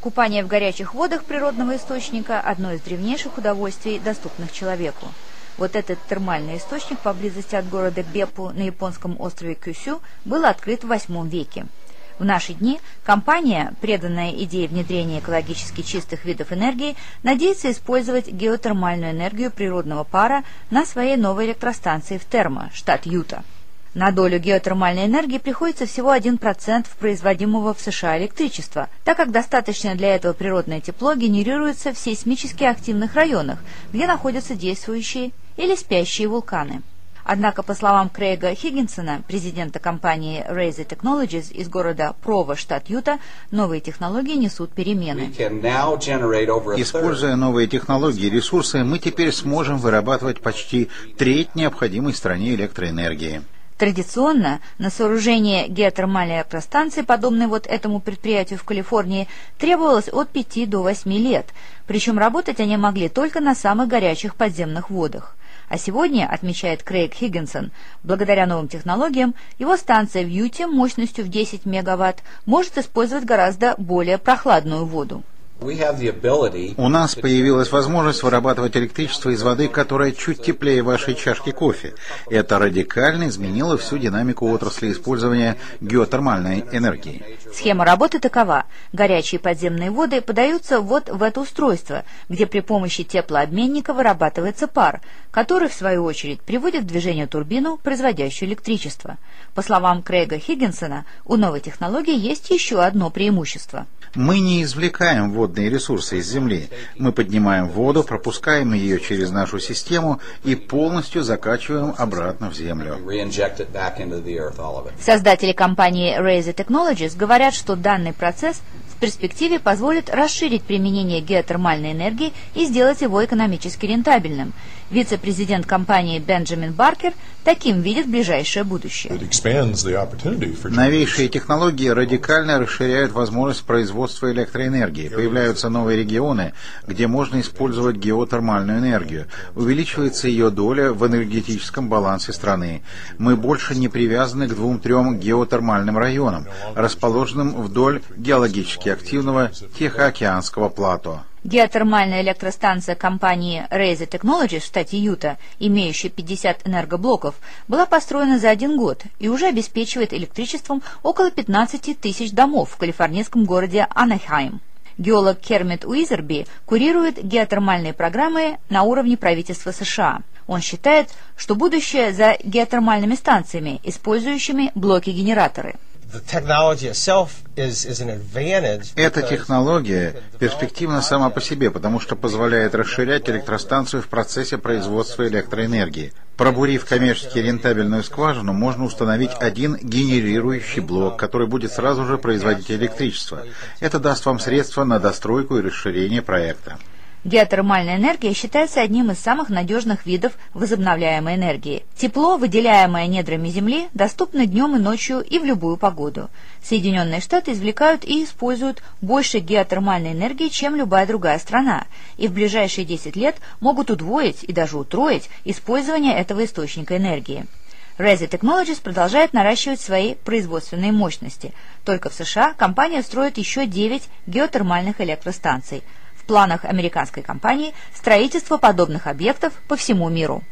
Купание в горячих водах природного источника – одно из древнейших удовольствий, доступных человеку. Вот этот термальный источник поблизости от города Беппу на японском острове Кюсю был открыт в VIII веке. В наши дни компания, преданная идее внедрения экологически чистых видов энергии, надеется использовать геотермальную энергию природного пара на своей новой электростанции в Термо, штат Юта. На долю геотермальной энергии приходится всего 1% производимого в США электричества, так как достаточно для этого природное тепло генерируется в сейсмически активных районах, где находятся действующие или спящие вулканы. Однако, по словам Крейга Хиггинсона, президента компании Razer Technologies из города Прово, штат Юта, новые технологии несут перемены. Используя новые технологии и ресурсы, мы теперь сможем вырабатывать почти треть необходимой стране электроэнергии. Традиционно на сооружение геотермальной электростанции, подобной вот этому предприятию в Калифорнии, требовалось от 5 до 8 лет, причем работать они могли только на самых горячих подземных водах. А сегодня, отмечает Крейг Хиггинсон, благодаря новым технологиям, его станция в Юте мощностью в 10 мегаватт может использовать гораздо более прохладную воду. У нас появилась возможность вырабатывать электричество из воды, которая чуть теплее вашей чашки кофе. Это радикально изменило всю динамику отрасли использования геотермальной энергии. Схема работы такова. Горячие подземные воды подаются вот в это устройство, где при помощи теплообменника вырабатывается пар, который, в свою очередь, приводит в движение турбину, производящую электричество. По словам Крейга Хиггинсона, у новой технологии есть еще одно преимущество. Мы не извлекаем водные ресурсы из Земли. Мы поднимаем воду, пропускаем ее через нашу систему и полностью закачиваем обратно в Землю. Создатели компании Razer Technologies говорят, что данный процесс в перспективе позволит расширить применение геотермальной энергии и сделать его экономически рентабельным. Вице-президент компании Бенджамин Баркер таким видит ближайшее будущее. Новейшие технологии радикально расширяют возможность производства электроэнергии. Появляются новые регионы, где можно использовать геотермальную энергию. Увеличивается ее доля в энергетическом балансе страны. Мы больше не привязаны к двум-трем геотермальным районам, расположенным вдоль геологически активного Тихоокеанского плато. Геотермальная электростанция компании Razer Technologies в штате Юта, имеющая 50 энергоблоков, была построена за один год и уже обеспечивает электричеством около 15 тысяч домов в калифорнийском городе Анахайм. Геолог Кермит Уизерби курирует геотермальные программы на уровне правительства США. Он считает, что будущее за геотермальными станциями, использующими блоки-генераторы – эта технология перспективна сама по себе, потому что позволяет расширять электростанцию в процессе производства электроэнергии. Пробурив коммерчески рентабельную скважину, можно установить один генерирующий блок, который будет сразу же производить электричество. Это даст вам средства на достройку и расширение проекта. Геотермальная энергия считается одним из самых надежных видов возобновляемой энергии. Тепло, выделяемое недрами Земли, доступно днем и ночью и в любую погоду. Соединенные Штаты извлекают и используют больше геотермальной энергии, чем любая другая страна, и в ближайшие 10 лет могут удвоить и даже утроить использование этого источника энергии. Razer Technologies продолжает наращивать свои производственные мощности. Только в США компания строит еще 9 геотермальных электростанций – планах американской компании строительство подобных объектов по всему миру.